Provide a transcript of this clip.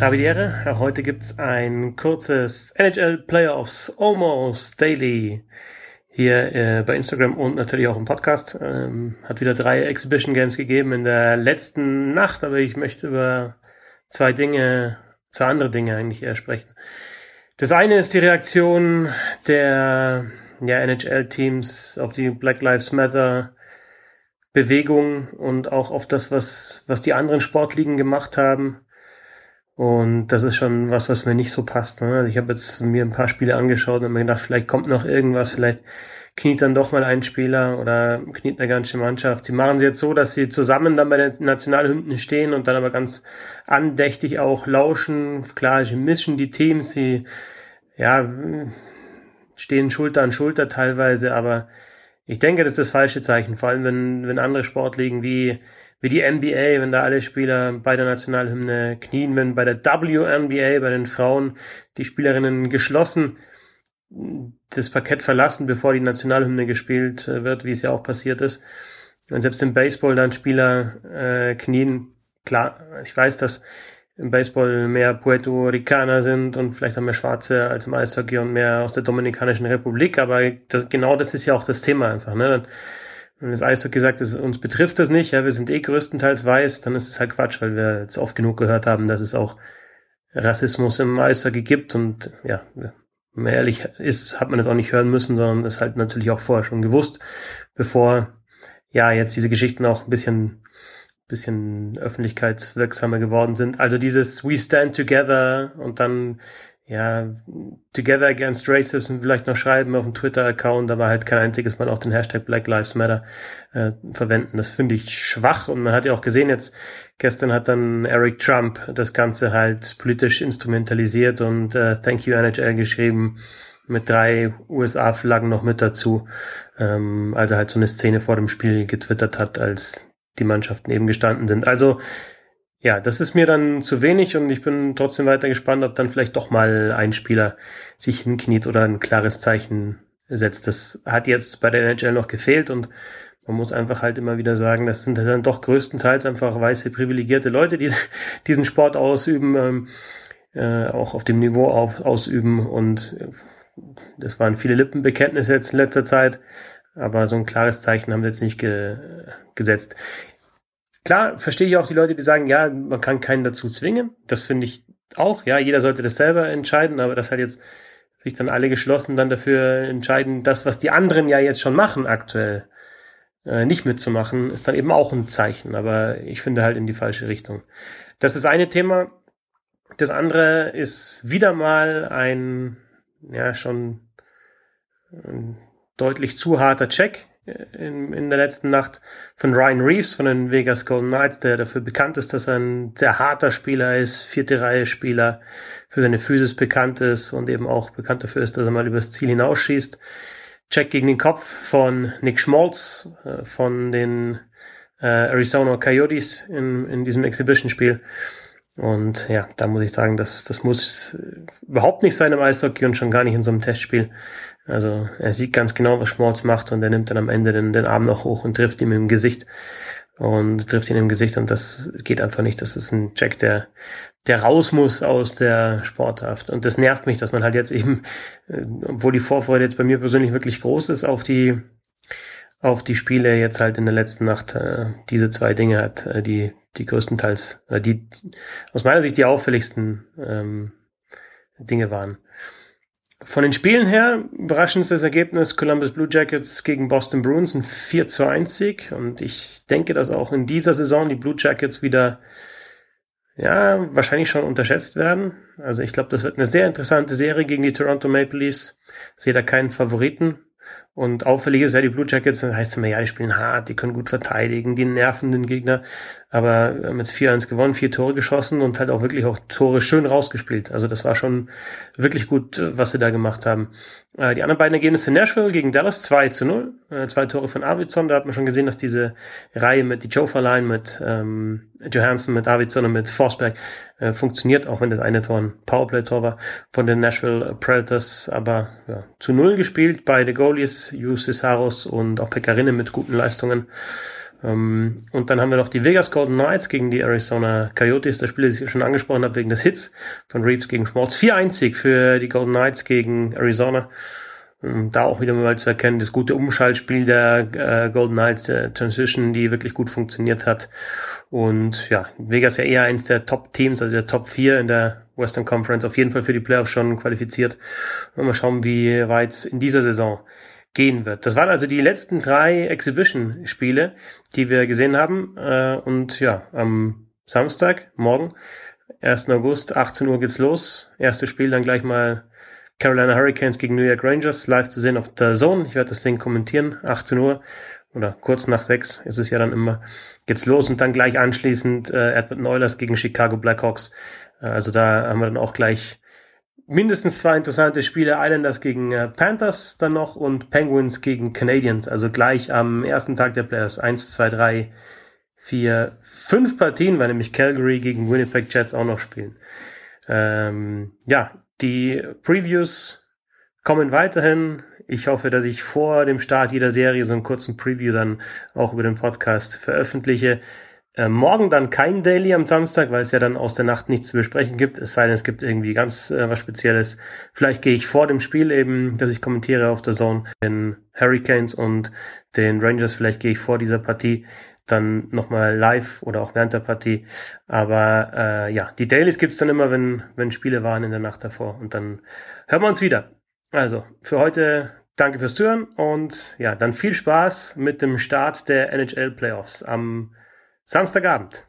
Habe die Ehre. Heute gibt's ein kurzes NHL Playoffs Almost Daily hier äh, bei Instagram und natürlich auch im Podcast. Ähm, hat wieder drei Exhibition Games gegeben in der letzten Nacht, aber ich möchte über zwei Dinge, zwei andere Dinge eigentlich eher sprechen. Das eine ist die Reaktion der ja, NHL-Teams auf die Black Lives Matter Bewegung und auch auf das, was, was die anderen Sportligen gemacht haben. Und das ist schon was, was mir nicht so passt. Ne? Also ich habe jetzt mir ein paar Spiele angeschaut und mir gedacht, vielleicht kommt noch irgendwas, vielleicht kniet dann doch mal ein Spieler oder kniet eine ganze Mannschaft. Sie machen sie jetzt so, dass sie zusammen dann bei den Nationalhymnen stehen und dann aber ganz andächtig auch lauschen. Klar, sie mischen die Teams, sie ja stehen Schulter an Schulter teilweise, aber ich denke, das ist das falsche Zeichen, vor allem wenn, wenn andere Sportligen wie, wie die NBA, wenn da alle Spieler bei der Nationalhymne knien, wenn bei der WNBA, bei den Frauen, die Spielerinnen geschlossen das Parkett verlassen, bevor die Nationalhymne gespielt äh, wird, wie es ja auch passiert ist. Und selbst im Baseball dann Spieler äh, knien, klar, ich weiß, dass im Baseball mehr Puerto Ricaner sind und vielleicht auch mehr Schwarze als im Eishockey und mehr aus der Dominikanischen Republik, aber das, genau das ist ja auch das Thema einfach. Ne? Wenn das Eishockey sagt, es, uns betrifft das nicht, ja, wir sind eh größtenteils weiß, dann ist es halt Quatsch, weil wir jetzt oft genug gehört haben, dass es auch Rassismus im Eishockey gibt und ja, wenn man ehrlich ist, hat man das auch nicht hören müssen, sondern ist halt natürlich auch vorher schon gewusst, bevor ja jetzt diese Geschichten auch ein bisschen bisschen öffentlichkeitswirksamer geworden sind. Also dieses We Stand Together und dann ja Together Against Racism vielleicht noch schreiben auf dem Twitter-Account, aber halt kein einziges Mal auch den Hashtag Black Lives Matter äh, verwenden. Das finde ich schwach und man hat ja auch gesehen jetzt, gestern hat dann Eric Trump das Ganze halt politisch instrumentalisiert und äh, Thank you NHL geschrieben mit drei USA-Flaggen noch mit dazu, ähm, also halt so eine Szene vor dem Spiel getwittert hat, als die Mannschaften eben gestanden sind. Also ja, das ist mir dann zu wenig und ich bin trotzdem weiter gespannt, ob dann vielleicht doch mal ein Spieler sich hinkniet oder ein klares Zeichen setzt. Das hat jetzt bei der NHL noch gefehlt und man muss einfach halt immer wieder sagen, das sind dann doch größtenteils einfach weiße privilegierte Leute, die diesen Sport ausüben, ähm, äh, auch auf dem Niveau auf, ausüben und das waren viele Lippenbekenntnisse jetzt in letzter Zeit. Aber so ein klares Zeichen haben wir jetzt nicht ge gesetzt. Klar, verstehe ich auch die Leute, die sagen, ja, man kann keinen dazu zwingen. Das finde ich auch. Ja, jeder sollte das selber entscheiden, aber das halt jetzt sich dann alle geschlossen dann dafür entscheiden, das, was die anderen ja jetzt schon machen aktuell, äh, nicht mitzumachen, ist dann eben auch ein Zeichen. Aber ich finde halt in die falsche Richtung. Das ist eine Thema. Das andere ist wieder mal ein, ja, schon deutlich zu harter Check in, in der letzten Nacht von Ryan Reeves von den Vegas Golden Knights, der dafür bekannt ist, dass er ein sehr harter Spieler ist, vierte Reihe Spieler, für seine Physis bekannt ist und eben auch bekannt dafür ist, dass er mal übers Ziel hinausschießt. Check gegen den Kopf von Nick Schmaltz äh, von den äh, Arizona Coyotes in, in diesem Exhibition-Spiel. Und ja, da muss ich sagen, das, das muss überhaupt nicht sein im Eishockey und schon gar nicht in so einem Testspiel. Also er sieht ganz genau, was Schmolz macht und er nimmt dann am Ende den, den Arm noch hoch und trifft ihm im Gesicht und trifft ihn im Gesicht und das geht einfach nicht. Das ist ein Check, der, der raus muss aus der Sporthaft. Und das nervt mich, dass man halt jetzt eben, äh, obwohl die Vorfreude jetzt bei mir persönlich wirklich groß ist auf die, auf die Spiele jetzt halt in der letzten Nacht äh, diese zwei Dinge hat, äh, die, die größtenteils, äh, die, aus meiner Sicht die auffälligsten ähm, Dinge waren. Von den Spielen her, überraschendes Ergebnis Columbus Blue Jackets gegen Boston Bruins, ein 4 zu 1 Sieg. Und ich denke, dass auch in dieser Saison die Blue Jackets wieder, ja, wahrscheinlich schon unterschätzt werden. Also ich glaube, das wird eine sehr interessante Serie gegen die Toronto Maple Leafs. Sehe da keinen Favoriten. Und auffällig ist ja, die Blue Jackets, das heißt immer, ja, die spielen hart, die können gut verteidigen, die nerven den Gegner. Aber wir haben jetzt 4-1 gewonnen, vier Tore geschossen und halt auch wirklich auch Tore schön rausgespielt. Also das war schon wirklich gut, was sie da gemacht haben. Äh, die anderen beiden Ergebnisse Nashville gegen Dallas 2 zu 0. Äh, zwei Tore von Arvidsson. Da hat man schon gesehen, dass diese Reihe mit die Jofa-Line mit ähm, Johansson, mit Arvidsson und mit Forsberg äh, funktioniert, auch wenn das eine Tor ein Powerplay-Tor war von den Nashville Predators. Aber ja, zu 0 gespielt. Beide Goalies, Cesaros und auch Pekarinne mit guten Leistungen. Ähm, und dann haben wir noch die Vegas Golden Knights gegen die Arizona Coyotes, das Spiel, das ich schon angesprochen habe, wegen des Hits von Reeves gegen Schmolz. 4-1 für die Golden Knights gegen Arizona. Ähm, da auch wieder mal zu erkennen, das gute Umschaltspiel der äh, Golden Knights, der Transition, die wirklich gut funktioniert hat. Und ja, Vegas ja eher eins der Top-Teams, also der Top 4 in der Western Conference, auf jeden Fall für die Playoffs schon qualifiziert. Mal schauen, wie weit in dieser Saison gehen wird. Das waren also die letzten drei Exhibition-Spiele, die wir gesehen haben. Äh, und ja, am Samstag, morgen, 1. August, 18 Uhr geht's los. Erstes Spiel dann gleich mal Carolina Hurricanes gegen New York Rangers live zu sehen auf der Zone. Ich werde das Ding kommentieren, 18 Uhr oder kurz nach sechs ist es ja dann immer, geht's los und dann gleich anschließend äh, Edmonton Oilers gegen Chicago Blackhawks. Äh, also da haben wir dann auch gleich mindestens zwei interessante Spiele. Islanders gegen äh, Panthers dann noch und Penguins gegen Canadiens. Also gleich am ersten Tag der Playoffs. Eins, zwei, drei, vier, fünf Partien, weil nämlich Calgary gegen Winnipeg Jets auch noch spielen. Ähm, ja, die Previews kommen weiterhin. Ich hoffe, dass ich vor dem Start jeder Serie so einen kurzen Preview dann auch über den Podcast veröffentliche. Äh, morgen dann kein Daily am Samstag, weil es ja dann aus der Nacht nichts zu besprechen gibt, es sei denn, es gibt irgendwie ganz äh, was Spezielles. Vielleicht gehe ich vor dem Spiel eben, dass ich kommentiere auf der Zone, den Hurricanes und den Rangers, vielleicht gehe ich vor dieser Partie dann nochmal live oder auch während der Partie. Aber äh, ja, die Dailies gibt's dann immer, wenn, wenn Spiele waren in der Nacht davor. Und dann hören wir uns wieder. Also, für heute danke fürs Zuhören und ja, dann viel Spaß mit dem Start der NHL Playoffs am Samstagabend.